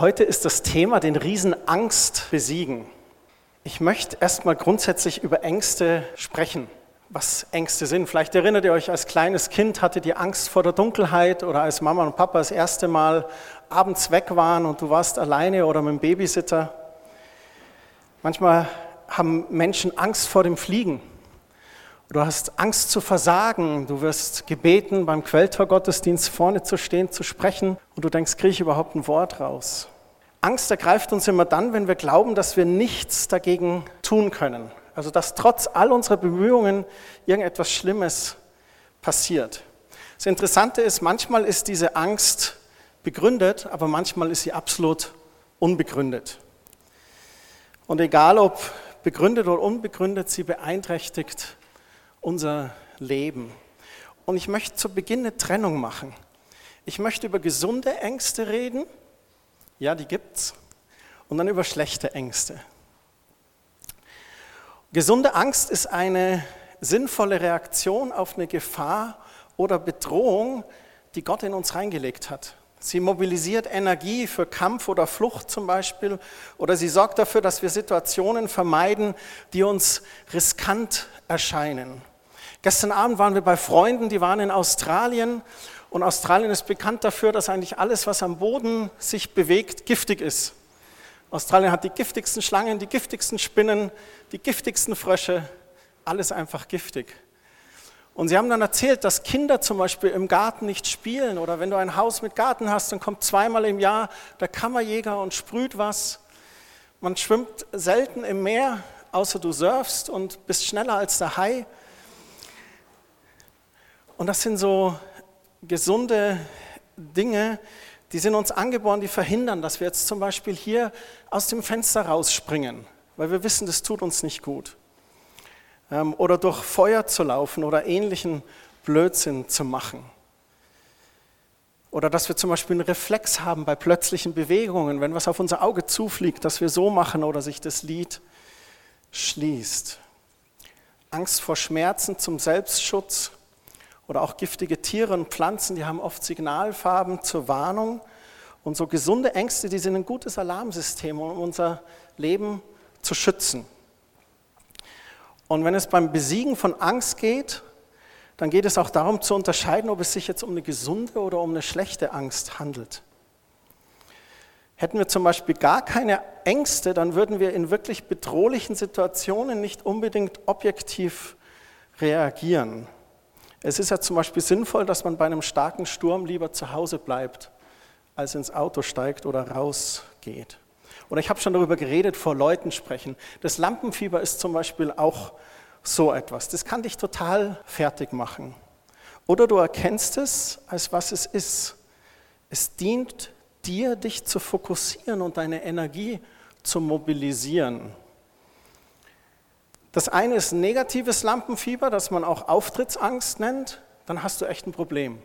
Heute ist das Thema den Riesen Angst besiegen. Ich möchte erstmal grundsätzlich über Ängste sprechen, was Ängste sind. Vielleicht erinnert ihr euch, als kleines Kind hattet ihr Angst vor der Dunkelheit oder als Mama und Papa das erste Mal abends weg waren und du warst alleine oder mit dem Babysitter. Manchmal haben Menschen Angst vor dem Fliegen. Du hast Angst zu versagen. Du wirst gebeten, beim Quelltor-Gottesdienst vorne zu stehen, zu sprechen und du denkst, kriege ich überhaupt ein Wort raus? Angst ergreift uns immer dann, wenn wir glauben, dass wir nichts dagegen tun können. Also dass trotz all unserer Bemühungen irgendetwas Schlimmes passiert. Das Interessante ist, manchmal ist diese Angst begründet, aber manchmal ist sie absolut unbegründet. Und egal ob begründet oder unbegründet, sie beeinträchtigt unser Leben. Und ich möchte zu Beginn eine Trennung machen. Ich möchte über gesunde Ängste reden. Ja, die gibt's. Und dann über schlechte Ängste. Gesunde Angst ist eine sinnvolle Reaktion auf eine Gefahr oder Bedrohung, die Gott in uns reingelegt hat. Sie mobilisiert Energie für Kampf oder Flucht zum Beispiel oder sie sorgt dafür, dass wir Situationen vermeiden, die uns riskant erscheinen. Gestern Abend waren wir bei Freunden, die waren in Australien und Australien ist bekannt dafür, dass eigentlich alles, was am Boden sich bewegt, giftig ist. Australien hat die giftigsten Schlangen, die giftigsten Spinnen, die giftigsten Frösche, alles einfach giftig. Und sie haben dann erzählt, dass Kinder zum Beispiel im Garten nicht spielen oder wenn du ein Haus mit Garten hast, dann kommt zweimal im Jahr der Kammerjäger und sprüht was. Man schwimmt selten im Meer, außer du surfst und bist schneller als der Hai. Und das sind so gesunde Dinge, die sind uns angeboren, die verhindern, dass wir jetzt zum Beispiel hier aus dem Fenster rausspringen, weil wir wissen, das tut uns nicht gut. Ähm, oder durch Feuer zu laufen oder ähnlichen Blödsinn zu machen. Oder dass wir zum Beispiel einen Reflex haben bei plötzlichen Bewegungen, wenn was auf unser Auge zufliegt, dass wir so machen oder sich das Lied schließt. Angst vor Schmerzen zum Selbstschutz oder auch giftige Tiere und Pflanzen, die haben oft Signalfarben zur Warnung. Und so gesunde Ängste, die sind ein gutes Alarmsystem, um unser Leben zu schützen. Und wenn es beim Besiegen von Angst geht, dann geht es auch darum zu unterscheiden, ob es sich jetzt um eine gesunde oder um eine schlechte Angst handelt. Hätten wir zum Beispiel gar keine Ängste, dann würden wir in wirklich bedrohlichen Situationen nicht unbedingt objektiv reagieren. Es ist ja zum Beispiel sinnvoll, dass man bei einem starken Sturm lieber zu Hause bleibt, als ins Auto steigt oder rausgeht. Oder ich habe schon darüber geredet, vor Leuten sprechen. Das Lampenfieber ist zum Beispiel auch so etwas. Das kann dich total fertig machen. Oder du erkennst es, als was es ist. Es dient dir, dich zu fokussieren und deine Energie zu mobilisieren. Das eine ist negatives Lampenfieber, das man auch Auftrittsangst nennt, dann hast du echt ein Problem.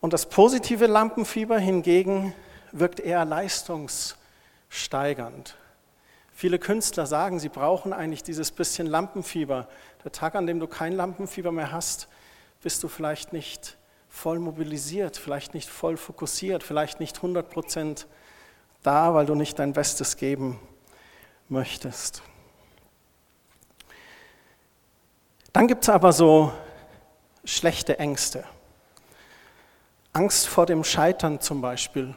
Und das positive Lampenfieber hingegen wirkt eher leistungssteigernd. Viele Künstler sagen, sie brauchen eigentlich dieses bisschen Lampenfieber. Der Tag, an dem du kein Lampenfieber mehr hast, bist du vielleicht nicht voll mobilisiert, vielleicht nicht voll fokussiert, vielleicht nicht 100 Prozent da, weil du nicht dein Bestes geben möchtest. Dann gibt es aber so schlechte Ängste. Angst vor dem Scheitern zum Beispiel.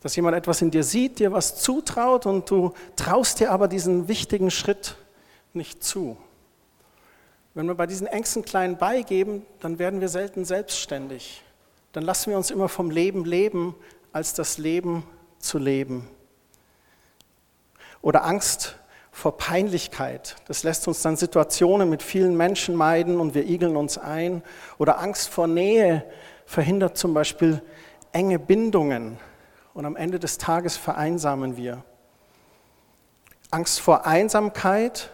Dass jemand etwas in dir sieht, dir was zutraut und du traust dir aber diesen wichtigen Schritt nicht zu. Wenn wir bei diesen Ängsten klein beigeben, dann werden wir selten selbstständig. Dann lassen wir uns immer vom Leben leben, als das Leben zu leben. Oder Angst vor Peinlichkeit. Das lässt uns dann Situationen mit vielen Menschen meiden und wir igeln uns ein. Oder Angst vor Nähe verhindert zum Beispiel enge Bindungen und am Ende des Tages vereinsamen wir. Angst vor Einsamkeit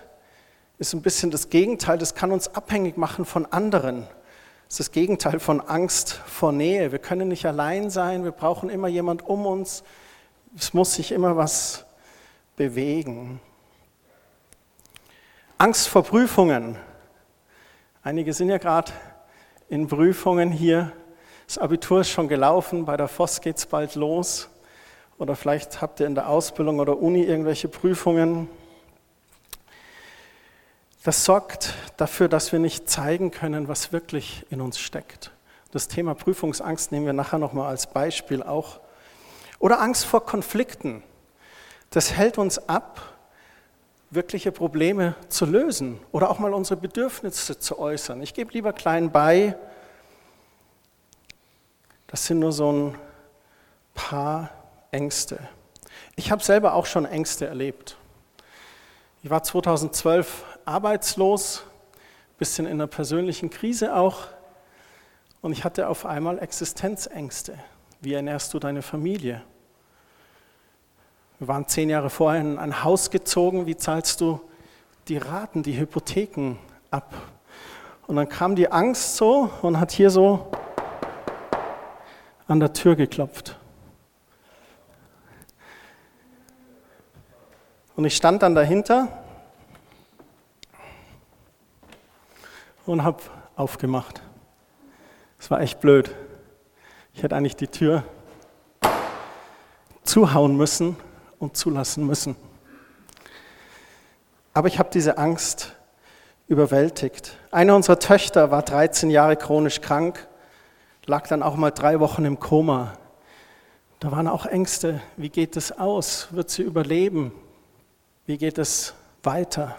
ist ein bisschen das Gegenteil, das kann uns abhängig machen von anderen. Das ist das Gegenteil von Angst vor Nähe. Wir können nicht allein sein, wir brauchen immer jemand um uns. Es muss sich immer was bewegen. Angst vor Prüfungen. Einige sind ja gerade in Prüfungen hier. Das Abitur ist schon gelaufen, bei der FOS geht es bald los. Oder vielleicht habt ihr in der Ausbildung oder Uni irgendwelche Prüfungen. Das sorgt dafür, dass wir nicht zeigen können, was wirklich in uns steckt. Das Thema Prüfungsangst nehmen wir nachher nochmal als Beispiel auch. Oder Angst vor Konflikten. Das hält uns ab, wirkliche Probleme zu lösen oder auch mal unsere Bedürfnisse zu äußern. Ich gebe lieber klein bei. Das sind nur so ein paar Ängste. Ich habe selber auch schon Ängste erlebt. Ich war 2012 arbeitslos, bisschen in einer persönlichen Krise auch, und ich hatte auf einmal Existenzängste. Wie ernährst du deine Familie? Wir waren zehn Jahre vorher in ein Haus gezogen. Wie zahlst du die Raten, die Hypotheken ab? Und dann kam die Angst so und hat hier so an der Tür geklopft. Und ich stand dann dahinter und habe aufgemacht. Es war echt blöd. Ich hätte eigentlich die Tür zuhauen müssen und zulassen müssen. Aber ich habe diese Angst überwältigt. Eine unserer Töchter war 13 Jahre chronisch krank, lag dann auch mal drei Wochen im Koma. Da waren auch Ängste. Wie geht es aus? Wird sie überleben? Wie geht es weiter?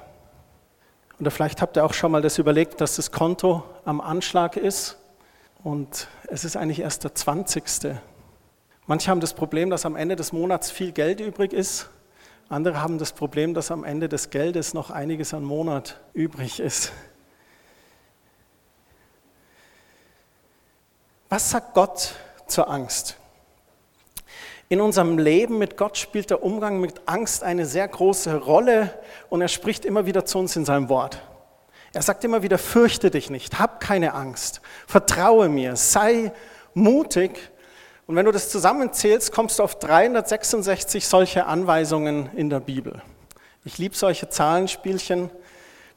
Oder vielleicht habt ihr auch schon mal das überlegt, dass das Konto am Anschlag ist und es ist eigentlich erst der 20. Manche haben das Problem, dass am Ende des Monats viel Geld übrig ist. Andere haben das Problem, dass am Ende des Geldes noch einiges an Monat übrig ist. Was sagt Gott zur Angst? In unserem Leben mit Gott spielt der Umgang mit Angst eine sehr große Rolle und er spricht immer wieder zu uns in seinem Wort. Er sagt immer wieder, fürchte dich nicht, hab keine Angst, vertraue mir, sei mutig und wenn du das zusammenzählst, kommst du auf 366 solche Anweisungen in der Bibel. Ich liebe solche Zahlenspielchen.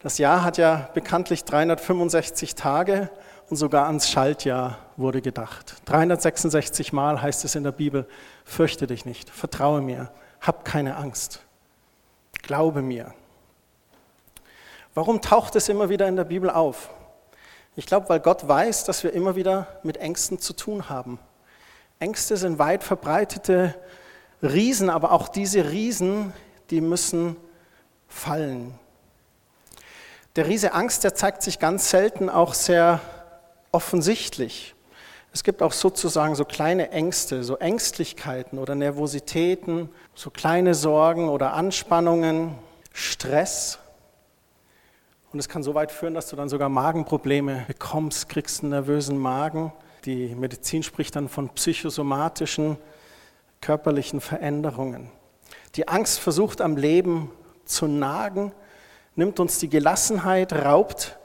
Das Jahr hat ja bekanntlich 365 Tage und sogar ans Schaltjahr wurde gedacht. 366 Mal heißt es in der Bibel, fürchte dich nicht, vertraue mir, hab keine Angst, glaube mir. Warum taucht es immer wieder in der Bibel auf? Ich glaube, weil Gott weiß, dass wir immer wieder mit Ängsten zu tun haben. Ängste sind weit verbreitete Riesen, aber auch diese Riesen, die müssen fallen. Der Riese Angst, der zeigt sich ganz selten auch sehr offensichtlich. Es gibt auch sozusagen so kleine Ängste, so Ängstlichkeiten oder Nervositäten, so kleine Sorgen oder Anspannungen, Stress. Und es kann so weit führen, dass du dann sogar Magenprobleme bekommst, kriegst einen nervösen Magen. Die Medizin spricht dann von psychosomatischen körperlichen Veränderungen. Die Angst versucht am Leben zu nagen, nimmt uns die Gelassenheit, raubt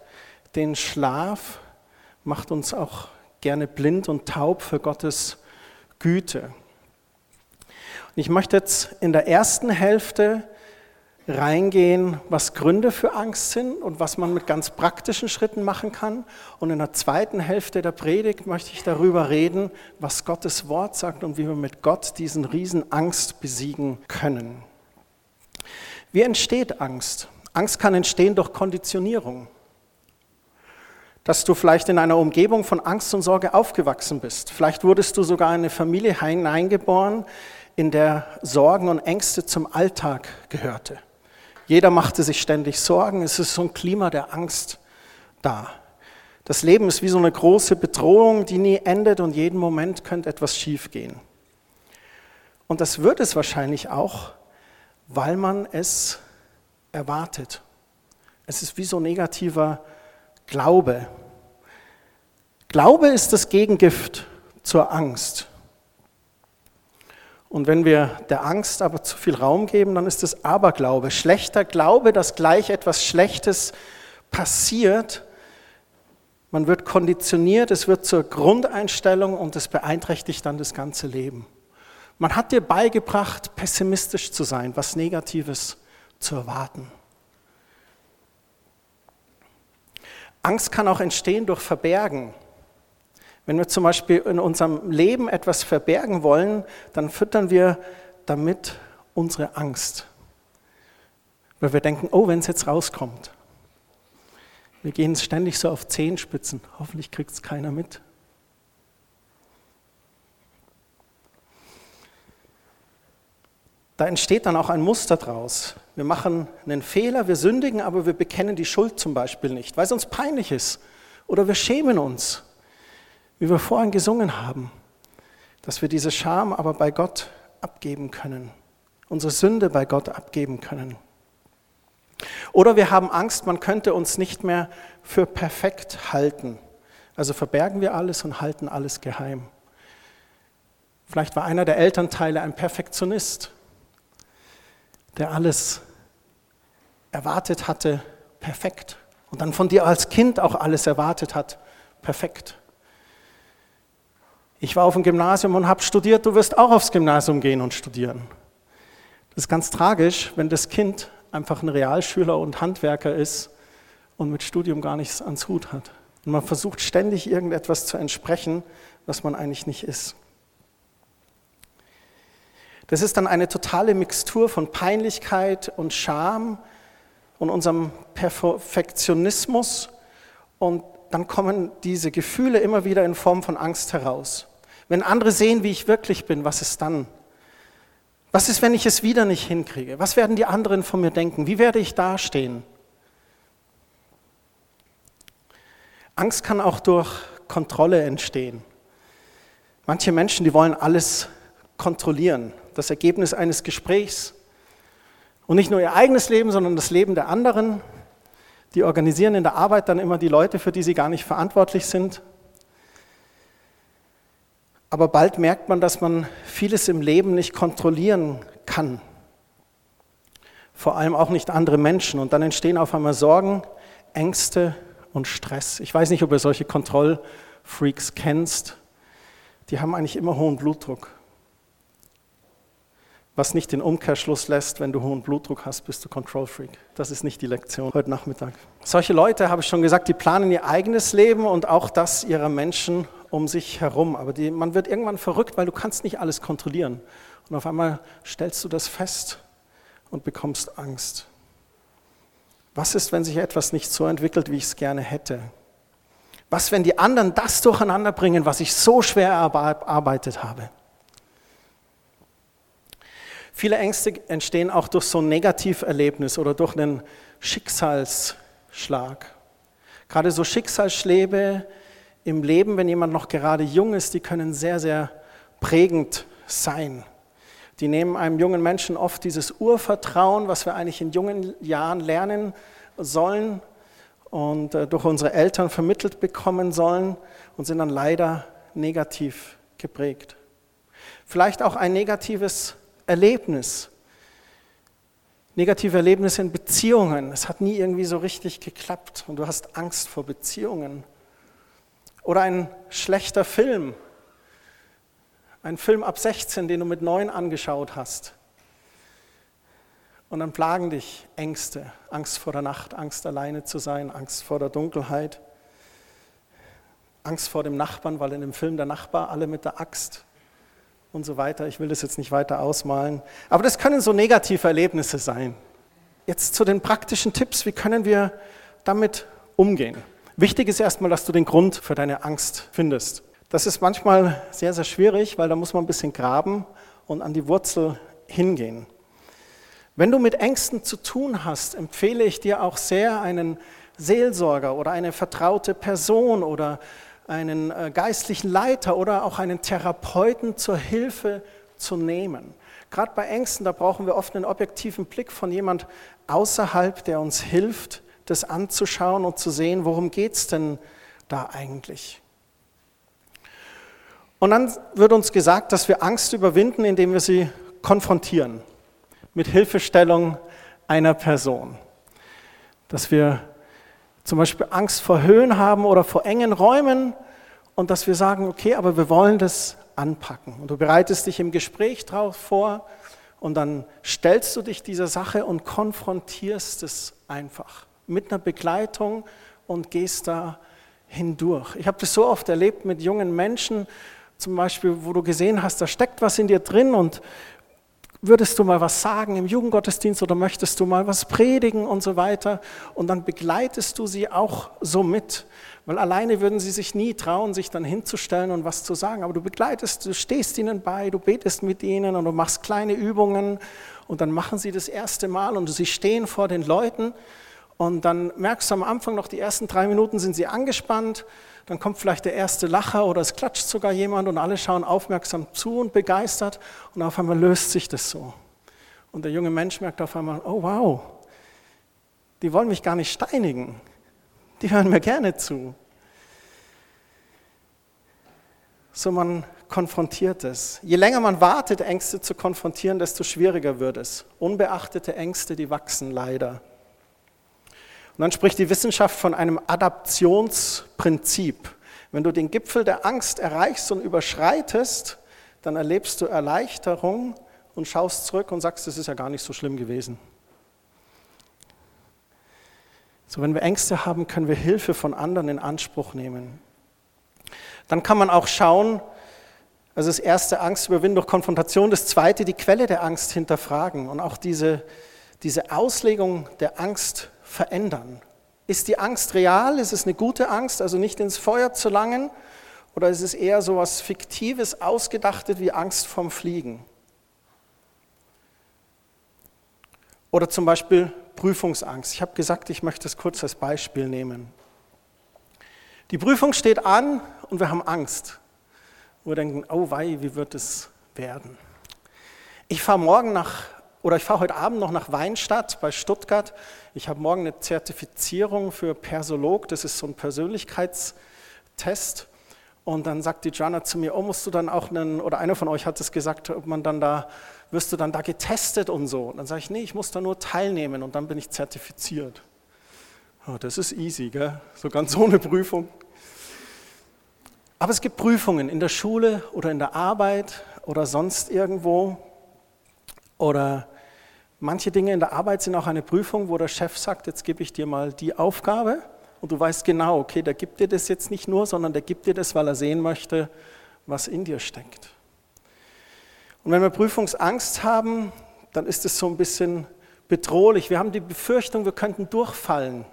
den Schlaf, macht uns auch gerne blind und taub für Gottes Güte. Und ich möchte jetzt in der ersten Hälfte reingehen, was Gründe für Angst sind und was man mit ganz praktischen Schritten machen kann. Und in der zweiten Hälfte der Predigt möchte ich darüber reden, was Gottes Wort sagt und wie wir mit Gott diesen riesen Angst besiegen können. Wie entsteht Angst? Angst kann entstehen durch Konditionierung. Dass du vielleicht in einer Umgebung von Angst und Sorge aufgewachsen bist. Vielleicht wurdest du sogar in eine Familie hineingeboren, in der Sorgen und Ängste zum Alltag gehörte. Jeder machte sich ständig Sorgen. Es ist so ein Klima der Angst da. Das Leben ist wie so eine große Bedrohung, die nie endet und jeden Moment könnte etwas schiefgehen. Und das wird es wahrscheinlich auch, weil man es erwartet. Es ist wie so negativer Glaube. Glaube ist das Gegengift zur Angst. Und wenn wir der Angst aber zu viel Raum geben, dann ist es Aberglaube. Schlechter Glaube, dass gleich etwas Schlechtes passiert. Man wird konditioniert, es wird zur Grundeinstellung und es beeinträchtigt dann das ganze Leben. Man hat dir beigebracht, pessimistisch zu sein, was Negatives zu erwarten. Angst kann auch entstehen durch Verbergen. Wenn wir zum Beispiel in unserem Leben etwas verbergen wollen, dann füttern wir damit unsere Angst. Weil wir denken, oh, wenn es jetzt rauskommt. Wir gehen ständig so auf Zehenspitzen. Hoffentlich kriegt es keiner mit. Da entsteht dann auch ein Muster draus. Wir machen einen Fehler, wir sündigen, aber wir bekennen die Schuld zum Beispiel nicht, weil es uns peinlich ist. Oder wir schämen uns, wie wir vorhin gesungen haben, dass wir diese Scham aber bei Gott abgeben können, unsere Sünde bei Gott abgeben können. Oder wir haben Angst, man könnte uns nicht mehr für perfekt halten. Also verbergen wir alles und halten alles geheim. Vielleicht war einer der Elternteile ein Perfektionist, der alles erwartet hatte, perfekt. Und dann von dir als Kind auch alles erwartet hat, perfekt. Ich war auf dem Gymnasium und habe studiert, du wirst auch aufs Gymnasium gehen und studieren. Das ist ganz tragisch, wenn das Kind einfach ein Realschüler und Handwerker ist und mit Studium gar nichts ans Hut hat. Und man versucht ständig irgendetwas zu entsprechen, was man eigentlich nicht ist. Das ist dann eine totale Mixtur von Peinlichkeit und Scham und unserem Perfektionismus. Und dann kommen diese Gefühle immer wieder in Form von Angst heraus. Wenn andere sehen, wie ich wirklich bin, was ist dann? Was ist, wenn ich es wieder nicht hinkriege? Was werden die anderen von mir denken? Wie werde ich dastehen? Angst kann auch durch Kontrolle entstehen. Manche Menschen, die wollen alles kontrollieren, das Ergebnis eines Gesprächs. Und nicht nur ihr eigenes Leben, sondern das Leben der anderen. Die organisieren in der Arbeit dann immer die Leute, für die sie gar nicht verantwortlich sind. Aber bald merkt man, dass man vieles im Leben nicht kontrollieren kann. Vor allem auch nicht andere Menschen. Und dann entstehen auf einmal Sorgen, Ängste und Stress. Ich weiß nicht, ob ihr solche Kontrollfreaks kennst. Die haben eigentlich immer hohen Blutdruck. Was nicht den Umkehrschluss lässt, wenn du hohen Blutdruck hast, bist du Control-Freak. Das ist nicht die Lektion heute Nachmittag. Solche Leute, habe ich schon gesagt, die planen ihr eigenes Leben und auch das ihrer Menschen um sich herum. Aber die, man wird irgendwann verrückt, weil du kannst nicht alles kontrollieren. Und auf einmal stellst du das fest und bekommst Angst. Was ist, wenn sich etwas nicht so entwickelt, wie ich es gerne hätte? Was, wenn die anderen das durcheinander bringen, was ich so schwer erarbeitet habe? Viele Ängste entstehen auch durch so ein Negativerlebnis oder durch einen Schicksalsschlag. Gerade so Schicksalsschläge im Leben, wenn jemand noch gerade jung ist, die können sehr, sehr prägend sein. Die nehmen einem jungen Menschen oft dieses Urvertrauen, was wir eigentlich in jungen Jahren lernen sollen und äh, durch unsere Eltern vermittelt bekommen sollen und sind dann leider negativ geprägt. Vielleicht auch ein negatives Erlebnis. Negative Erlebnisse in Beziehungen. Es hat nie irgendwie so richtig geklappt und du hast Angst vor Beziehungen. Oder ein schlechter Film. Ein Film ab 16, den du mit 9 angeschaut hast. Und dann plagen dich Ängste, Angst vor der Nacht, Angst alleine zu sein, Angst vor der Dunkelheit, Angst vor dem Nachbarn, weil in dem Film der Nachbar alle mit der Axt und so weiter. Ich will das jetzt nicht weiter ausmalen. Aber das können so negative Erlebnisse sein. Jetzt zu den praktischen Tipps, wie können wir damit umgehen? Wichtig ist erstmal, dass du den Grund für deine Angst findest. Das ist manchmal sehr, sehr schwierig, weil da muss man ein bisschen graben und an die Wurzel hingehen. Wenn du mit Ängsten zu tun hast, empfehle ich dir auch sehr einen Seelsorger oder eine vertraute Person oder einen äh, geistlichen Leiter oder auch einen Therapeuten zur Hilfe zu nehmen. Gerade bei Ängsten, da brauchen wir oft einen objektiven Blick von jemand außerhalb, der uns hilft, das anzuschauen und zu sehen, worum geht es denn da eigentlich. Und dann wird uns gesagt, dass wir Angst überwinden, indem wir sie konfrontieren mit Hilfestellung einer Person. Dass wir zum Beispiel Angst vor Höhen haben oder vor engen Räumen und dass wir sagen, okay, aber wir wollen das anpacken. Und du bereitest dich im Gespräch darauf vor und dann stellst du dich dieser Sache und konfrontierst es einfach mit einer Begleitung und gehst da hindurch. Ich habe das so oft erlebt mit jungen Menschen, zum Beispiel, wo du gesehen hast, da steckt was in dir drin und würdest du mal was sagen im Jugendgottesdienst oder möchtest du mal was predigen und so weiter. Und dann begleitest du sie auch so mit. Weil alleine würden sie sich nie trauen, sich dann hinzustellen und was zu sagen. Aber du begleitest, du stehst ihnen bei, du betest mit ihnen und du machst kleine Übungen und dann machen sie das erste Mal und sie stehen vor den Leuten und dann merkst du am Anfang noch, die ersten drei Minuten sind sie angespannt, dann kommt vielleicht der erste Lacher oder es klatscht sogar jemand und alle schauen aufmerksam zu und begeistert und auf einmal löst sich das so. Und der junge Mensch merkt auf einmal, oh wow, die wollen mich gar nicht steinigen, die hören mir gerne zu. So man konfrontiert es. Je länger man wartet, Ängste zu konfrontieren, desto schwieriger wird es. Unbeachtete Ängste, die wachsen leider. Und dann spricht die Wissenschaft von einem Adaptionsprinzip. Wenn du den Gipfel der Angst erreichst und überschreitest, dann erlebst du Erleichterung und schaust zurück und sagst, es ist ja gar nicht so schlimm gewesen. So, wenn wir Ängste haben, können wir Hilfe von anderen in Anspruch nehmen. Dann kann man auch schauen, also das erste Angst überwinden durch Konfrontation, das zweite die Quelle der Angst hinterfragen und auch diese, diese Auslegung der Angst verändern. Ist die Angst real? Ist es eine gute Angst, also nicht ins Feuer zu langen? Oder ist es eher so etwas Fiktives, Ausgedachtes wie Angst vom Fliegen? Oder zum Beispiel Prüfungsangst. Ich habe gesagt, ich möchte es kurz als Beispiel nehmen. Die Prüfung steht an und wir haben Angst. Wir denken, oh wei, wie wird es werden? Ich fahre morgen nach oder ich fahre heute Abend noch nach Weinstadt bei Stuttgart. Ich habe morgen eine Zertifizierung für Persolog, das ist so ein Persönlichkeitstest. Und dann sagt die Jana zu mir, oh, musst du dann auch einen, oder einer von euch hat es gesagt, ob man dann da, wirst du dann da getestet und so. Und dann sage ich, nee, ich muss da nur teilnehmen und dann bin ich zertifiziert. Oh, das ist easy, gell? so ganz ohne Prüfung. Aber es gibt Prüfungen in der Schule oder in der Arbeit oder sonst irgendwo. Oder Manche Dinge in der Arbeit sind auch eine Prüfung, wo der Chef sagt, jetzt gebe ich dir mal die Aufgabe und du weißt genau, okay, der gibt dir das jetzt nicht nur, sondern der gibt dir das, weil er sehen möchte, was in dir steckt. Und wenn wir Prüfungsangst haben, dann ist es so ein bisschen bedrohlich. Wir haben die Befürchtung, wir könnten durchfallen.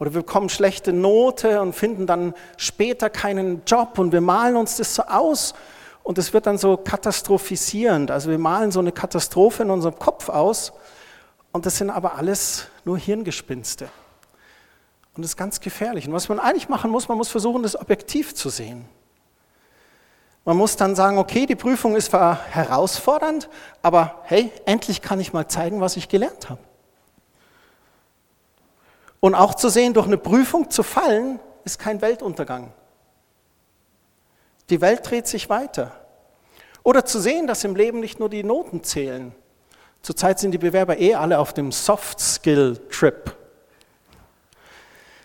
Oder wir bekommen schlechte Note und finden dann später keinen Job und wir malen uns das so aus und es wird dann so katastrophisierend. Also wir malen so eine Katastrophe in unserem Kopf aus und das sind aber alles nur Hirngespinste. Und das ist ganz gefährlich. Und was man eigentlich machen muss, man muss versuchen, das objektiv zu sehen. Man muss dann sagen, okay, die Prüfung ist zwar herausfordernd, aber hey, endlich kann ich mal zeigen, was ich gelernt habe. Und auch zu sehen, durch eine Prüfung zu fallen, ist kein Weltuntergang. Die Welt dreht sich weiter. Oder zu sehen, dass im Leben nicht nur die Noten zählen. Zurzeit sind die Bewerber eh alle auf dem Soft Skill Trip.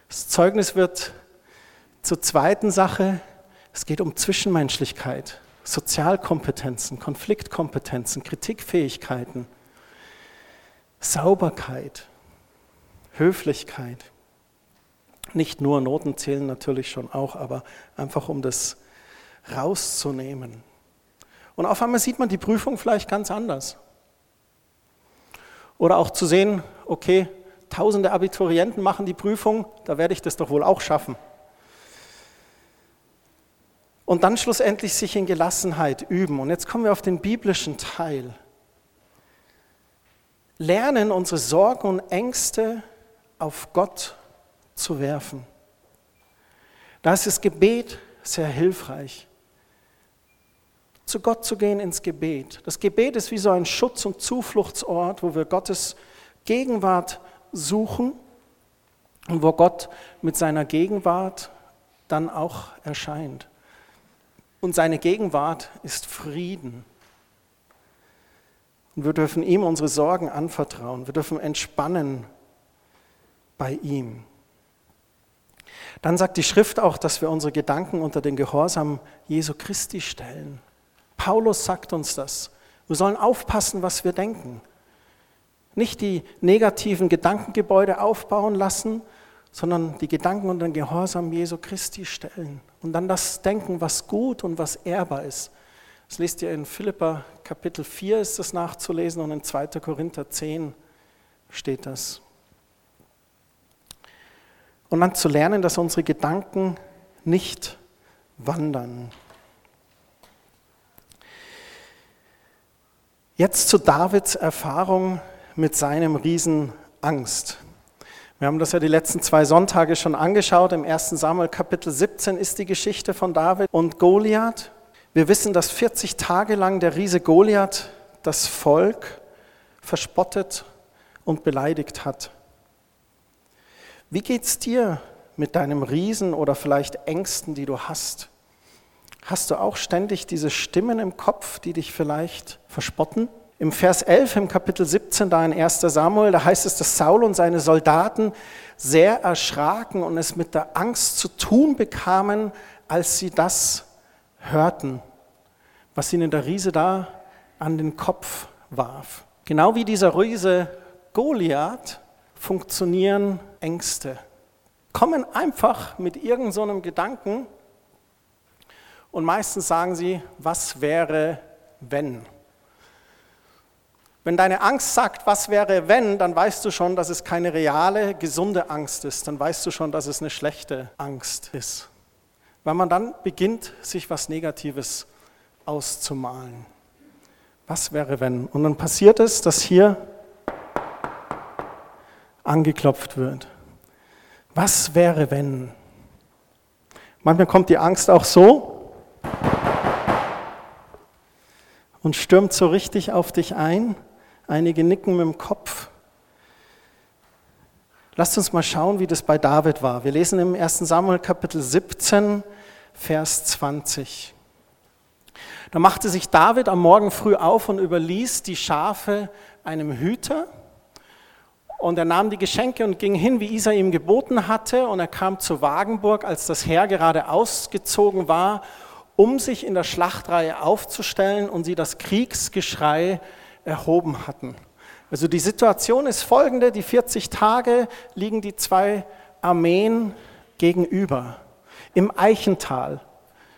Das Zeugnis wird zur zweiten Sache. Es geht um Zwischenmenschlichkeit, Sozialkompetenzen, Konfliktkompetenzen, Kritikfähigkeiten, Sauberkeit, Höflichkeit. Nicht nur Noten zählen natürlich schon auch, aber einfach um das rauszunehmen. Und auf einmal sieht man die Prüfung vielleicht ganz anders. Oder auch zu sehen, okay, tausende Abiturienten machen die Prüfung, da werde ich das doch wohl auch schaffen. Und dann schlussendlich sich in Gelassenheit üben. Und jetzt kommen wir auf den biblischen Teil. Lernen, unsere Sorgen und Ängste auf Gott zu werfen. Da ist das Gebet sehr hilfreich zu Gott zu gehen ins Gebet. Das Gebet ist wie so ein Schutz- und Zufluchtsort, wo wir Gottes Gegenwart suchen und wo Gott mit seiner Gegenwart dann auch erscheint. Und seine Gegenwart ist Frieden. Und wir dürfen ihm unsere Sorgen anvertrauen. Wir dürfen entspannen bei ihm. Dann sagt die Schrift auch, dass wir unsere Gedanken unter den Gehorsam Jesu Christi stellen. Paulus sagt uns das. Wir sollen aufpassen, was wir denken. Nicht die negativen Gedankengebäude aufbauen lassen, sondern die Gedanken und den Gehorsam Jesu Christi stellen und dann das denken, was gut und was ehrbar ist. Das lest ihr in Philippa Kapitel 4 ist das nachzulesen und in 2. Korinther 10 steht das. Und dann zu lernen, dass unsere Gedanken nicht wandern. Jetzt zu Davids Erfahrung mit seinem Riesen Angst. Wir haben das ja die letzten zwei Sonntage schon angeschaut. Im 1. Samuel Kapitel 17 ist die Geschichte von David und Goliath. Wir wissen, dass 40 Tage lang der Riese Goliath das Volk verspottet und beleidigt hat. Wie geht's dir mit deinem Riesen oder vielleicht Ängsten, die du hast? Hast du auch ständig diese Stimmen im Kopf, die dich vielleicht verspotten? Im Vers 11 im Kapitel 17, da in 1 Samuel, da heißt es, dass Saul und seine Soldaten sehr erschraken und es mit der Angst zu tun bekamen, als sie das hörten, was ihnen der Riese da an den Kopf warf. Genau wie dieser Riese Goliath funktionieren Ängste. Kommen einfach mit irgendeinem so Gedanken und meistens sagen sie, was wäre, wenn? Wenn deine Angst sagt, was wäre wenn, dann weißt du schon, dass es keine reale, gesunde Angst ist. Dann weißt du schon, dass es eine schlechte Angst ist. Weil man dann beginnt, sich was Negatives auszumalen. Was wäre wenn? Und dann passiert es, dass hier angeklopft wird. Was wäre wenn? Manchmal kommt die Angst auch so und stürmt so richtig auf dich ein. Einige nicken mit dem Kopf. Lasst uns mal schauen, wie das bei David war. Wir lesen im 1. Samuel Kapitel 17, Vers 20. Da machte sich David am Morgen früh auf und überließ die Schafe einem Hüter. Und er nahm die Geschenke und ging hin, wie Isa ihm geboten hatte. Und er kam zu Wagenburg, als das Heer gerade ausgezogen war, um sich in der Schlachtreihe aufzustellen und sie das Kriegsgeschrei erhoben hatten. Also die Situation ist folgende, die 40 Tage liegen die zwei Armeen gegenüber im Eichental.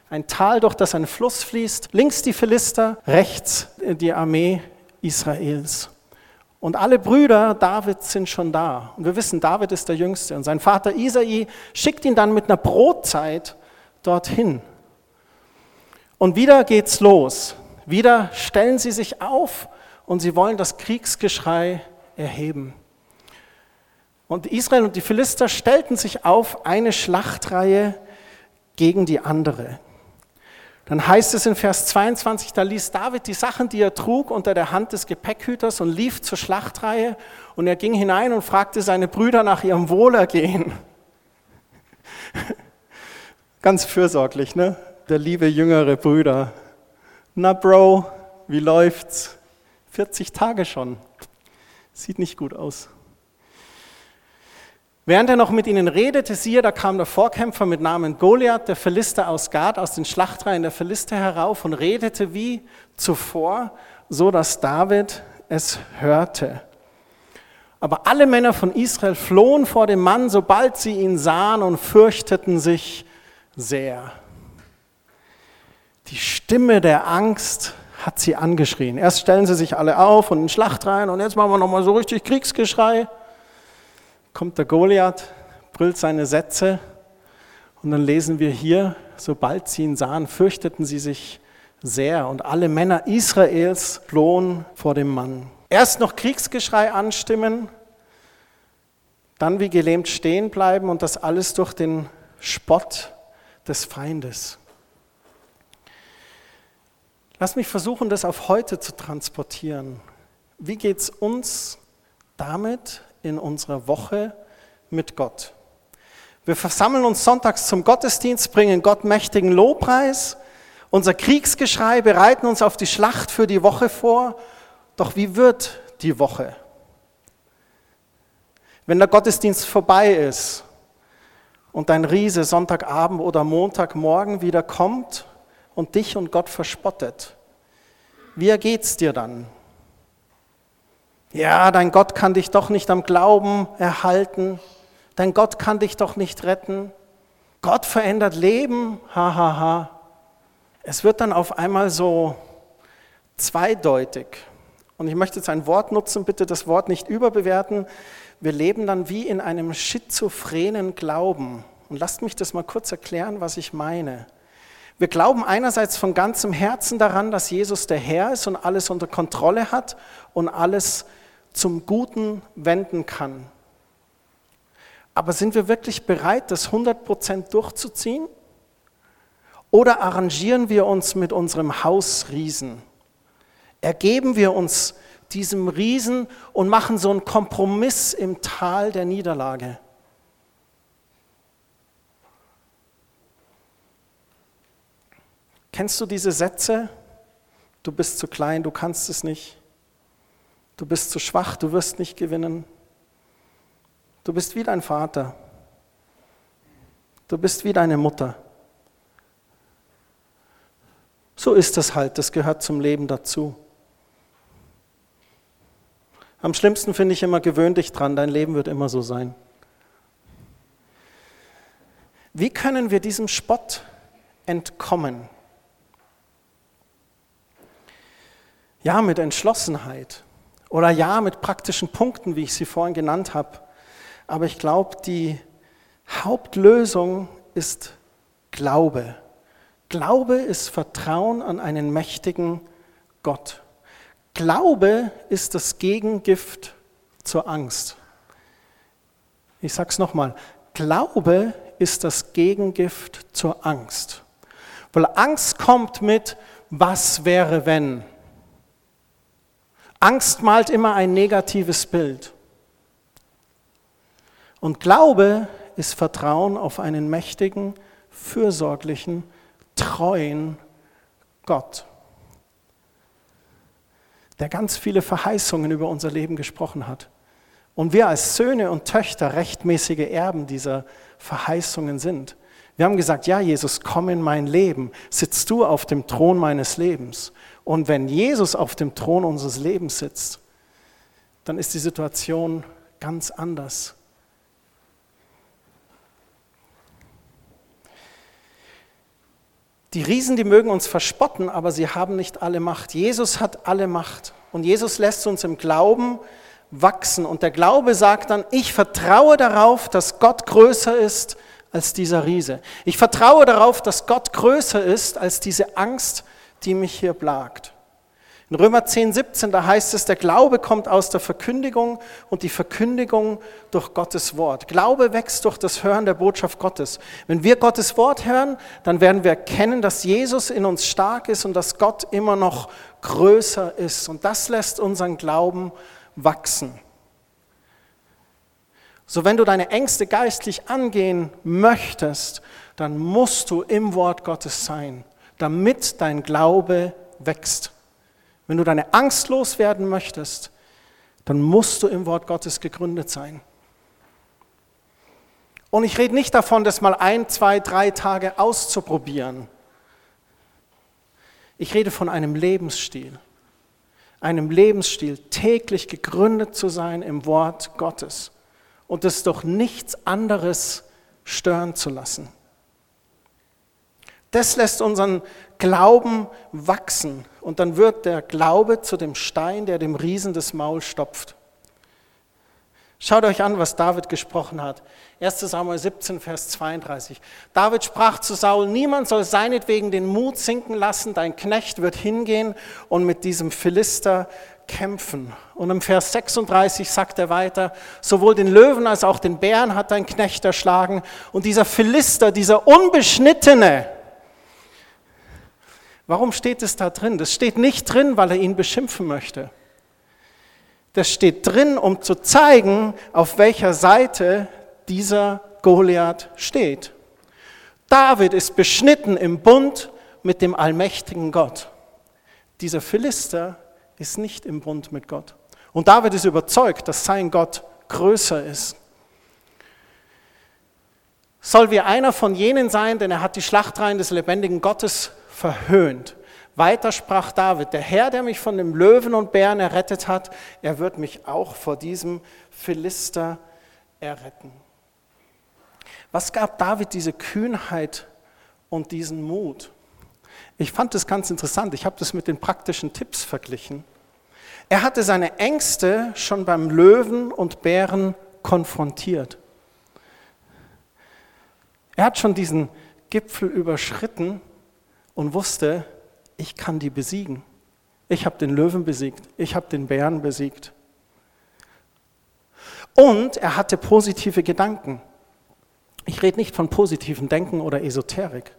Ein Tal, durch das ein Fluss fließt, links die Philister, rechts die Armee Israels. Und alle Brüder Davids sind schon da. Und wir wissen, David ist der Jüngste. Und sein Vater Isai schickt ihn dann mit einer Brotzeit dorthin. Und wieder geht's los. Wieder stellen sie sich auf und sie wollen das Kriegsgeschrei erheben. Und Israel und die Philister stellten sich auf eine Schlachtreihe gegen die andere. Dann heißt es in Vers 22, da ließ David die Sachen, die er trug, unter der Hand des Gepäckhüters und lief zur Schlachtreihe und er ging hinein und fragte seine Brüder nach ihrem Wohlergehen. Ganz fürsorglich, ne? Der liebe jüngere Brüder. Na Bro, wie läuft's? 40 Tage schon. Sieht nicht gut aus. Während er noch mit ihnen redete, siehe, da kam der Vorkämpfer mit Namen Goliath, der Philister aus Gad, aus den Schlachtreihen der Philister herauf und redete wie zuvor, so dass David es hörte. Aber alle Männer von Israel flohen vor dem Mann, sobald sie ihn sahen und fürchteten sich sehr. Die Stimme der Angst hat sie angeschrien. Erst stellen sie sich alle auf und in Schlacht rein und jetzt machen wir nochmal so richtig Kriegsgeschrei. Kommt der Goliath, brüllt seine Sätze und dann lesen wir hier, sobald sie ihn sahen, fürchteten sie sich sehr und alle Männer Israels flohen vor dem Mann. Erst noch Kriegsgeschrei anstimmen, dann wie gelähmt stehen bleiben und das alles durch den Spott des Feindes. Lass mich versuchen, das auf heute zu transportieren. Wie geht es uns damit in unserer Woche mit Gott? Wir versammeln uns sonntags zum Gottesdienst, bringen Gott mächtigen Lobpreis, unser Kriegsgeschrei, bereiten uns auf die Schlacht für die Woche vor. Doch wie wird die Woche? Wenn der Gottesdienst vorbei ist und dein Riese Sonntagabend oder Montagmorgen wieder kommt und dich und Gott verspottet, wie ergeht's dir dann? Ja, dein Gott kann dich doch nicht am Glauben erhalten. Dein Gott kann dich doch nicht retten. Gott verändert Leben, hahaha. Ha, ha. Es wird dann auf einmal so zweideutig. Und ich möchte jetzt ein Wort nutzen, bitte das Wort nicht überbewerten. Wir leben dann wie in einem schizophrenen Glauben. Und lasst mich das mal kurz erklären, was ich meine. Wir glauben einerseits von ganzem Herzen daran, dass Jesus der Herr ist und alles unter Kontrolle hat und alles zum Guten wenden kann. Aber sind wir wirklich bereit, das 100% durchzuziehen? Oder arrangieren wir uns mit unserem Hausriesen? Ergeben wir uns diesem Riesen und machen so einen Kompromiss im Tal der Niederlage? Kennst du diese Sätze? Du bist zu klein, du kannst es nicht. Du bist zu schwach, du wirst nicht gewinnen. Du bist wie dein Vater. Du bist wie deine Mutter. So ist es halt, das gehört zum Leben dazu. Am schlimmsten finde ich immer, gewöhn dich dran, dein Leben wird immer so sein. Wie können wir diesem Spott entkommen? Ja, mit Entschlossenheit oder ja, mit praktischen Punkten, wie ich sie vorhin genannt habe. Aber ich glaube, die Hauptlösung ist Glaube. Glaube ist Vertrauen an einen mächtigen Gott. Glaube ist das Gegengift zur Angst. Ich sage es nochmal. Glaube ist das Gegengift zur Angst. Weil Angst kommt mit, was wäre wenn? Angst malt immer ein negatives Bild. Und Glaube ist Vertrauen auf einen mächtigen, fürsorglichen, treuen Gott, der ganz viele Verheißungen über unser Leben gesprochen hat. Und wir als Söhne und Töchter rechtmäßige Erben dieser Verheißungen sind. Wir haben gesagt, ja Jesus, komm in mein Leben, sitzt du auf dem Thron meines Lebens. Und wenn Jesus auf dem Thron unseres Lebens sitzt, dann ist die Situation ganz anders. Die Riesen, die mögen uns verspotten, aber sie haben nicht alle Macht. Jesus hat alle Macht. Und Jesus lässt uns im Glauben wachsen. Und der Glaube sagt dann, ich vertraue darauf, dass Gott größer ist als dieser Riese. Ich vertraue darauf, dass Gott größer ist als diese Angst, die mich hier plagt. In Römer 10, 17, da heißt es, der Glaube kommt aus der Verkündigung und die Verkündigung durch Gottes Wort. Glaube wächst durch das Hören der Botschaft Gottes. Wenn wir Gottes Wort hören, dann werden wir erkennen, dass Jesus in uns stark ist und dass Gott immer noch größer ist. Und das lässt unseren Glauben wachsen. So wenn du deine Ängste geistlich angehen möchtest, dann musst du im Wort Gottes sein damit dein Glaube wächst. Wenn du deine Angst loswerden möchtest, dann musst du im Wort Gottes gegründet sein. Und ich rede nicht davon, das mal ein, zwei, drei Tage auszuprobieren. Ich rede von einem Lebensstil. Einem Lebensstil, täglich gegründet zu sein im Wort Gottes und es doch nichts anderes stören zu lassen. Das lässt unseren Glauben wachsen und dann wird der Glaube zu dem Stein, der dem Riesen das Maul stopft. Schaut euch an, was David gesprochen hat. 1 Samuel 17, Vers 32. David sprach zu Saul, niemand soll seinetwegen den Mut sinken lassen, dein Knecht wird hingehen und mit diesem Philister kämpfen. Und im Vers 36 sagt er weiter, sowohl den Löwen als auch den Bären hat dein Knecht erschlagen und dieser Philister, dieser Unbeschnittene, Warum steht es da drin? Das steht nicht drin, weil er ihn beschimpfen möchte. Das steht drin, um zu zeigen, auf welcher Seite dieser Goliath steht. David ist beschnitten im Bund mit dem allmächtigen Gott. Dieser Philister ist nicht im Bund mit Gott. Und David ist überzeugt, dass sein Gott größer ist. Soll wir einer von jenen sein, denn er hat die Schlachtreihen des lebendigen Gottes verhöhnt. Weiter sprach David, der Herr, der mich von dem Löwen und Bären errettet hat, er wird mich auch vor diesem Philister erretten. Was gab David diese Kühnheit und diesen Mut? Ich fand das ganz interessant. Ich habe das mit den praktischen Tipps verglichen. Er hatte seine Ängste schon beim Löwen und Bären konfrontiert. Er hat schon diesen Gipfel überschritten und wusste, ich kann die besiegen. Ich habe den Löwen besiegt, ich habe den Bären besiegt. Und er hatte positive Gedanken. Ich rede nicht von positiven Denken oder Esoterik.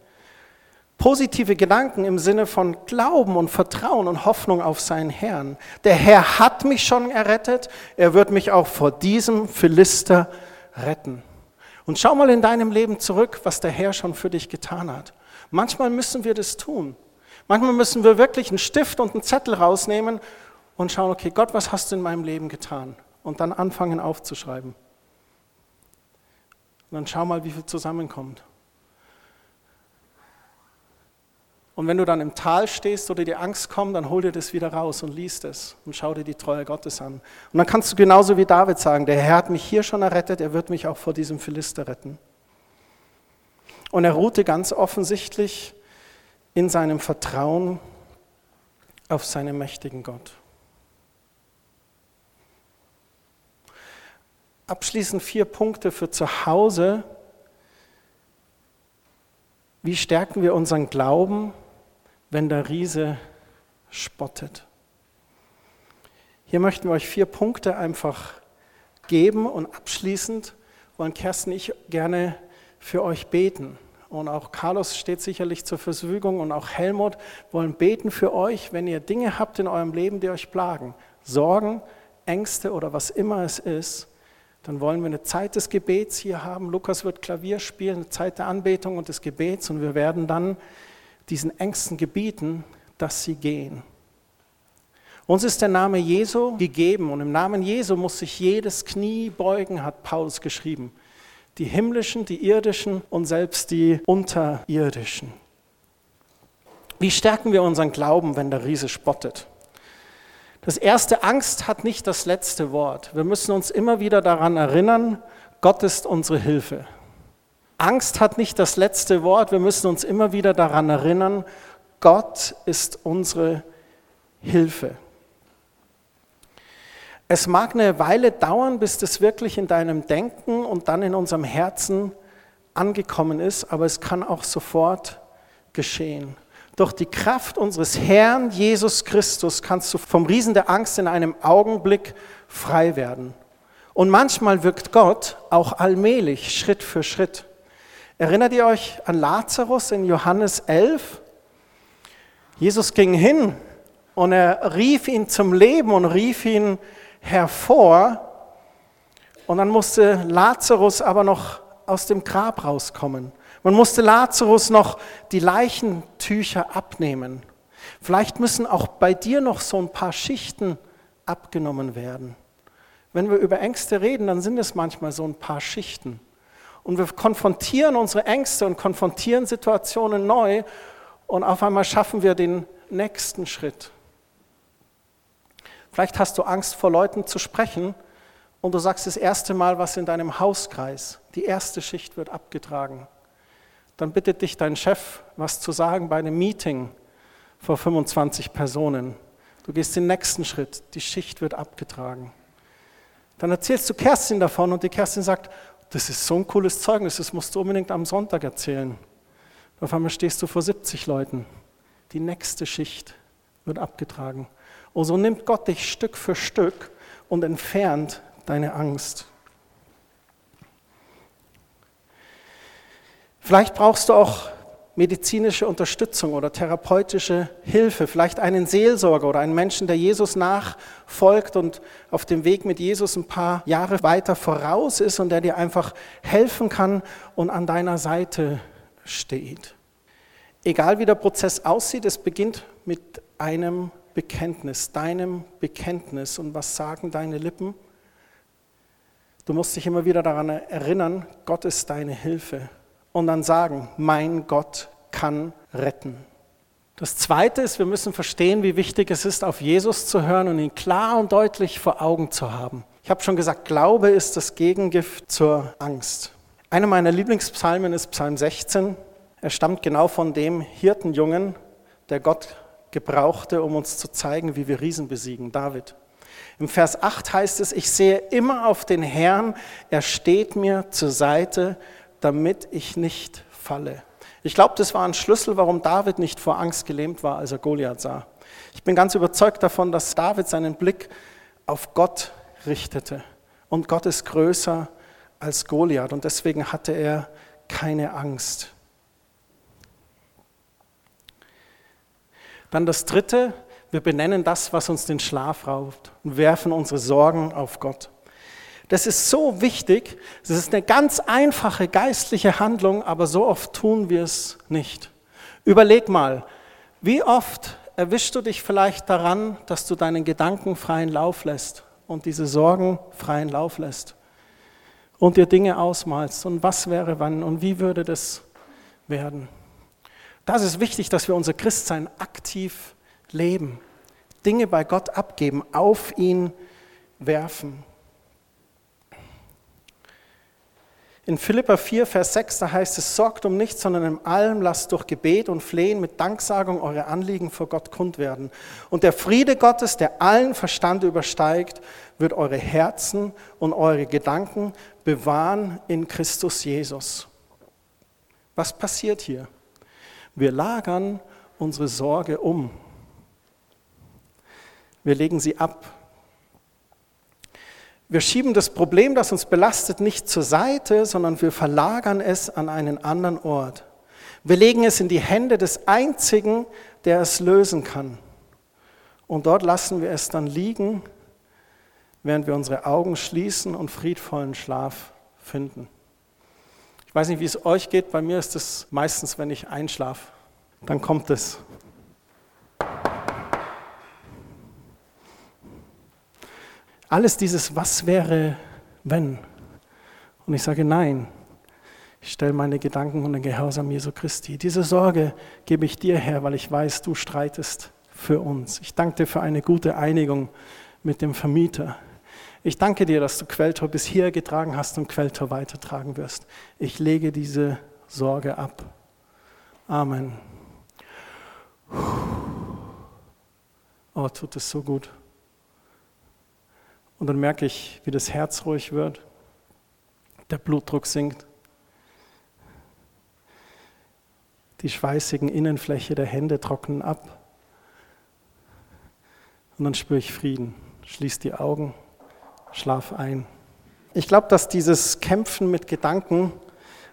Positive Gedanken im Sinne von Glauben und Vertrauen und Hoffnung auf seinen Herrn. Der Herr hat mich schon errettet, er wird mich auch vor diesem Philister retten. Und schau mal in deinem Leben zurück, was der Herr schon für dich getan hat. Manchmal müssen wir das tun. Manchmal müssen wir wirklich einen Stift und einen Zettel rausnehmen und schauen, okay, Gott, was hast du in meinem Leben getan? Und dann anfangen aufzuschreiben. Und dann schau mal, wie viel zusammenkommt. Und wenn du dann im Tal stehst oder dir Angst kommt, dann hol dir das wieder raus und liest es und schau dir die Treue Gottes an. Und dann kannst du genauso wie David sagen, der Herr hat mich hier schon errettet, er wird mich auch vor diesem Philister retten. Und er ruhte ganz offensichtlich in seinem Vertrauen auf seinen mächtigen Gott. Abschließend vier Punkte für zu Hause. Wie stärken wir unseren Glauben, wenn der Riese spottet? Hier möchten wir euch vier Punkte einfach geben und abschließend wollen Kerstin und ich gerne für euch beten. Und auch Carlos steht sicherlich zur Verfügung und auch Helmut wollen beten für euch, wenn ihr Dinge habt in eurem Leben, die euch plagen. Sorgen, Ängste oder was immer es ist, dann wollen wir eine Zeit des Gebets hier haben. Lukas wird Klavier spielen, eine Zeit der Anbetung und des Gebets und wir werden dann diesen Ängsten gebieten, dass sie gehen. Uns ist der Name Jesu gegeben und im Namen Jesu muss sich jedes Knie beugen, hat Paulus geschrieben die himmlischen, die irdischen und selbst die unterirdischen. Wie stärken wir unseren Glauben, wenn der Riese spottet? Das erste, Angst hat nicht das letzte Wort. Wir müssen uns immer wieder daran erinnern, Gott ist unsere Hilfe. Angst hat nicht das letzte Wort. Wir müssen uns immer wieder daran erinnern, Gott ist unsere Hilfe. Es mag eine Weile dauern, bis das wirklich in deinem Denken und dann in unserem Herzen angekommen ist, aber es kann auch sofort geschehen. Durch die Kraft unseres Herrn Jesus Christus kannst du vom Riesen der Angst in einem Augenblick frei werden. Und manchmal wirkt Gott auch allmählich, Schritt für Schritt. Erinnert ihr euch an Lazarus in Johannes 11? Jesus ging hin und er rief ihn zum Leben und rief ihn hervor. Und dann musste Lazarus aber noch aus dem Grab rauskommen. Man musste Lazarus noch die Leichentücher abnehmen. Vielleicht müssen auch bei dir noch so ein paar Schichten abgenommen werden. Wenn wir über Ängste reden, dann sind es manchmal so ein paar Schichten. Und wir konfrontieren unsere Ängste und konfrontieren Situationen neu und auf einmal schaffen wir den nächsten Schritt. Vielleicht hast du Angst vor Leuten zu sprechen und du sagst das erste Mal was in deinem Hauskreis. Die erste Schicht wird abgetragen. Dann bittet dich dein Chef, was zu sagen bei einem Meeting vor 25 Personen. Du gehst den nächsten Schritt, die Schicht wird abgetragen. Dann erzählst du Kerstin davon und die Kerstin sagt, das ist so ein cooles Zeugnis, das musst du unbedingt am Sonntag erzählen. Auf einmal stehst du vor 70 Leuten. Die nächste Schicht wird abgetragen. Und so nimmt Gott dich Stück für Stück und entfernt deine Angst. Vielleicht brauchst du auch medizinische Unterstützung oder therapeutische Hilfe, vielleicht einen Seelsorger oder einen Menschen, der Jesus nachfolgt und auf dem Weg mit Jesus ein paar Jahre weiter voraus ist und der dir einfach helfen kann und an deiner Seite steht. Egal wie der Prozess aussieht, es beginnt mit einem Bekenntnis, deinem Bekenntnis. Und was sagen deine Lippen? Du musst dich immer wieder daran erinnern, Gott ist deine Hilfe. Und dann sagen, mein Gott kann retten. Das Zweite ist, wir müssen verstehen, wie wichtig es ist, auf Jesus zu hören und ihn klar und deutlich vor Augen zu haben. Ich habe schon gesagt, Glaube ist das Gegengift zur Angst. Einer meiner Lieblingspsalmen ist Psalm 16. Er stammt genau von dem Hirtenjungen, der Gott gebrauchte, um uns zu zeigen, wie wir Riesen besiegen, David. Im Vers 8 heißt es, ich sehe immer auf den Herrn, er steht mir zur Seite, damit ich nicht falle. Ich glaube, das war ein Schlüssel, warum David nicht vor Angst gelähmt war, als er Goliath sah. Ich bin ganz überzeugt davon, dass David seinen Blick auf Gott richtete. Und Gott ist größer als Goliath und deswegen hatte er keine Angst. Dann das Dritte, wir benennen das, was uns den Schlaf raubt und werfen unsere Sorgen auf Gott. Das ist so wichtig. Das ist eine ganz einfache geistliche Handlung, aber so oft tun wir es nicht. Überleg mal, wie oft erwischst du dich vielleicht daran, dass du deinen Gedanken freien Lauf lässt und diese Sorgen freien Lauf lässt und dir Dinge ausmalst und was wäre wann und wie würde das werden. Das ist wichtig, dass wir unser Christsein aktiv leben, Dinge bei Gott abgeben, auf ihn werfen. In Philippa 4, Vers 6, da heißt es, sorgt um nichts, sondern in allem lasst durch Gebet und Flehen mit Danksagung eure Anliegen vor Gott kund werden. Und der Friede Gottes, der allen Verstand übersteigt, wird eure Herzen und eure Gedanken bewahren in Christus Jesus. Was passiert hier? Wir lagern unsere Sorge um. Wir legen sie ab. Wir schieben das Problem, das uns belastet, nicht zur Seite, sondern wir verlagern es an einen anderen Ort. Wir legen es in die Hände des Einzigen, der es lösen kann. Und dort lassen wir es dann liegen, während wir unsere Augen schließen und friedvollen Schlaf finden. Ich weiß nicht, wie es euch geht, bei mir ist es meistens, wenn ich einschlafe, dann kommt es. Alles dieses Was wäre, wenn. Und ich sage Nein. Ich stelle meine Gedanken unter Gehorsam Jesu Christi. Diese Sorge gebe ich dir her, weil ich weiß, du streitest für uns. Ich danke dir für eine gute Einigung mit dem Vermieter. Ich danke dir, dass du Quelltor bis hier getragen hast und Quelltor weitertragen wirst. Ich lege diese Sorge ab. Amen. Oh, tut es so gut. Und dann merke ich, wie das Herz ruhig wird, der Blutdruck sinkt, die schweißigen Innenfläche der Hände trocknen ab. Und dann spüre ich Frieden. Schließ die Augen schlaf ein. Ich glaube, dass dieses Kämpfen mit Gedanken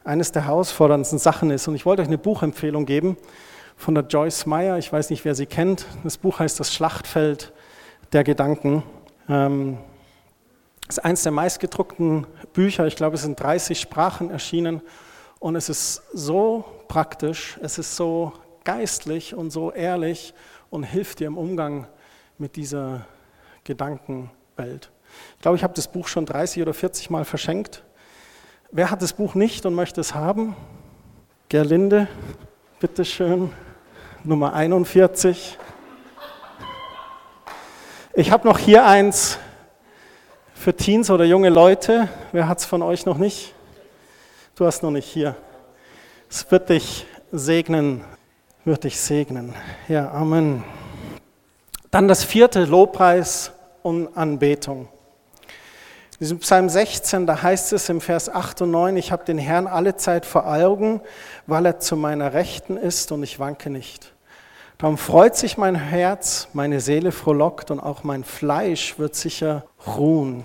eines der herausforderndsten Sachen ist. Und ich wollte euch eine Buchempfehlung geben von der Joyce Meyer. Ich weiß nicht, wer sie kennt. Das Buch heißt Das Schlachtfeld der Gedanken. Ähm, es ist eines der meistgedruckten Bücher. Ich glaube, es sind 30 Sprachen erschienen. Und es ist so praktisch, es ist so geistlich und so ehrlich und hilft dir im Umgang mit dieser Gedankenwelt. Ich glaube, ich habe das Buch schon 30 oder 40 Mal verschenkt. Wer hat das Buch nicht und möchte es haben? Gerlinde, bitteschön, Nummer 41. Ich habe noch hier eins für Teens oder junge Leute. Wer hat es von euch noch nicht? Du hast noch nicht hier. Es wird dich segnen, wird dich segnen. Ja, Amen. Dann das vierte Lobpreis und Anbetung. In diesem Psalm 16, da heißt es im Vers 8 und 9, ich habe den Herrn alle Zeit vor Augen, weil er zu meiner Rechten ist und ich wanke nicht. Darum freut sich mein Herz, meine Seele frohlockt und auch mein Fleisch wird sicher ruhen.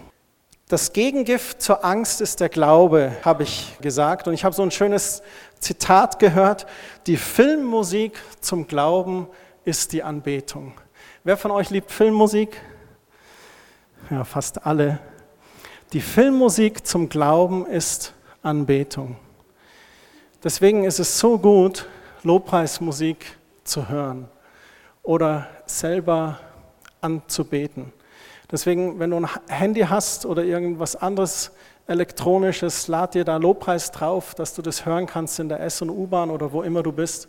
Das Gegengift zur Angst ist der Glaube, habe ich gesagt. Und ich habe so ein schönes Zitat gehört. Die Filmmusik zum Glauben ist die Anbetung. Wer von euch liebt Filmmusik? Ja, fast alle. Die Filmmusik zum Glauben ist Anbetung. Deswegen ist es so gut, Lobpreismusik zu hören oder selber anzubeten. Deswegen, wenn du ein Handy hast oder irgendwas anderes elektronisches, lad dir da Lobpreis drauf, dass du das hören kannst in der S- und U-Bahn oder wo immer du bist.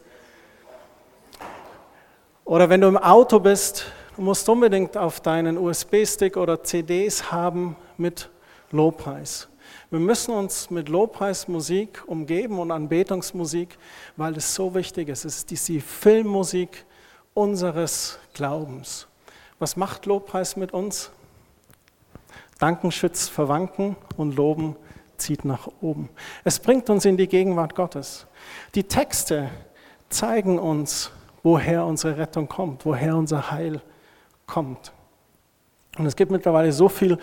Oder wenn du im Auto bist, du musst unbedingt auf deinen USB-Stick oder CDs haben mit Lobpreis. Wir müssen uns mit Lobpreismusik umgeben und Anbetungsmusik, weil es so wichtig ist. Es ist die Filmmusik unseres Glaubens. Was macht Lobpreis mit uns? Danken schützt verwanken und Loben zieht nach oben. Es bringt uns in die Gegenwart Gottes. Die Texte zeigen uns, woher unsere Rettung kommt, woher unser Heil kommt. Und es gibt mittlerweile so viel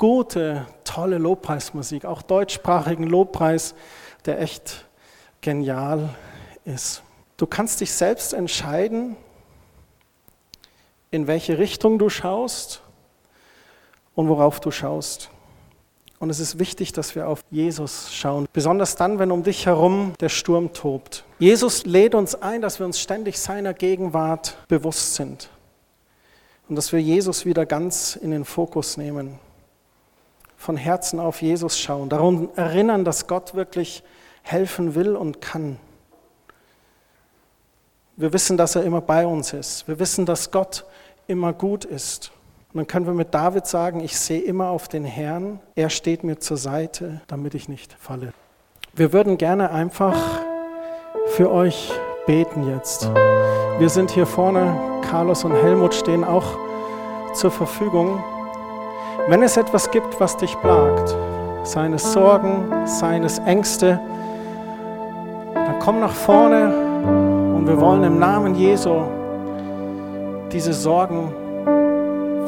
gute, tolle Lobpreismusik, auch deutschsprachigen Lobpreis, der echt genial ist. Du kannst dich selbst entscheiden, in welche Richtung du schaust und worauf du schaust. Und es ist wichtig, dass wir auf Jesus schauen, besonders dann, wenn um dich herum der Sturm tobt. Jesus lädt uns ein, dass wir uns ständig seiner Gegenwart bewusst sind und dass wir Jesus wieder ganz in den Fokus nehmen. Von Herzen auf Jesus schauen, darum erinnern, dass Gott wirklich helfen will und kann. Wir wissen, dass er immer bei uns ist. Wir wissen, dass Gott immer gut ist. Und dann können wir mit David sagen, ich sehe immer auf den Herrn, er steht mir zur Seite, damit ich nicht falle. Wir würden gerne einfach für euch beten jetzt. Wir sind hier vorne, Carlos und Helmut stehen auch zur Verfügung. Wenn es etwas gibt, was dich plagt, seine Sorgen, seines Ängste, dann komm nach vorne und wir wollen im Namen Jesu diese Sorgen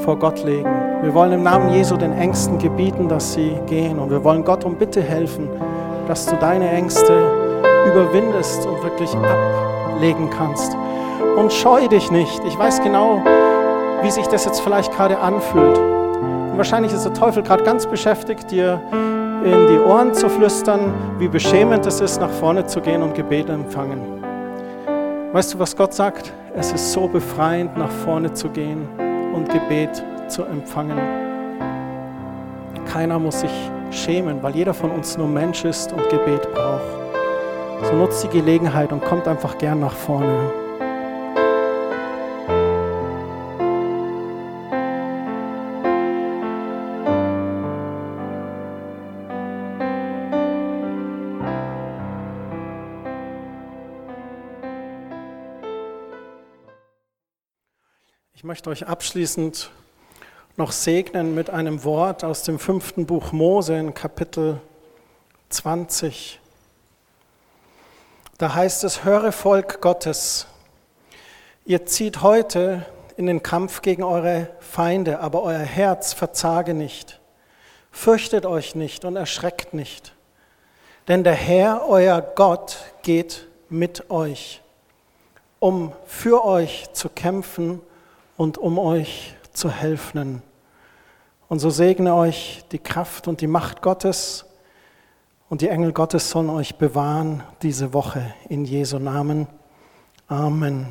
vor Gott legen. Wir wollen im Namen Jesu den Ängsten gebieten, dass sie gehen. Und wir wollen Gott um Bitte helfen, dass du deine Ängste überwindest und wirklich ablegen kannst. Und scheu dich nicht. Ich weiß genau, wie sich das jetzt vielleicht gerade anfühlt. Und wahrscheinlich ist der Teufel gerade ganz beschäftigt, dir in die Ohren zu flüstern, wie beschämend es ist, nach vorne zu gehen und Gebet empfangen. Weißt du, was Gott sagt? Es ist so befreiend, nach vorne zu gehen und Gebet zu empfangen. Keiner muss sich schämen, weil jeder von uns nur Mensch ist und Gebet braucht. So nutzt die Gelegenheit und kommt einfach gern nach vorne. Möchte euch abschließend noch segnen mit einem Wort aus dem fünften Buch Mose in Kapitel 20. Da heißt es, höre Volk Gottes, ihr zieht heute in den Kampf gegen eure Feinde, aber euer Herz verzage nicht. Fürchtet euch nicht und erschreckt nicht, denn der Herr, euer Gott, geht mit euch, um für euch zu kämpfen und um euch zu helfen. Und so segne euch die Kraft und die Macht Gottes und die Engel Gottes sollen euch bewahren diese Woche in Jesu Namen. Amen.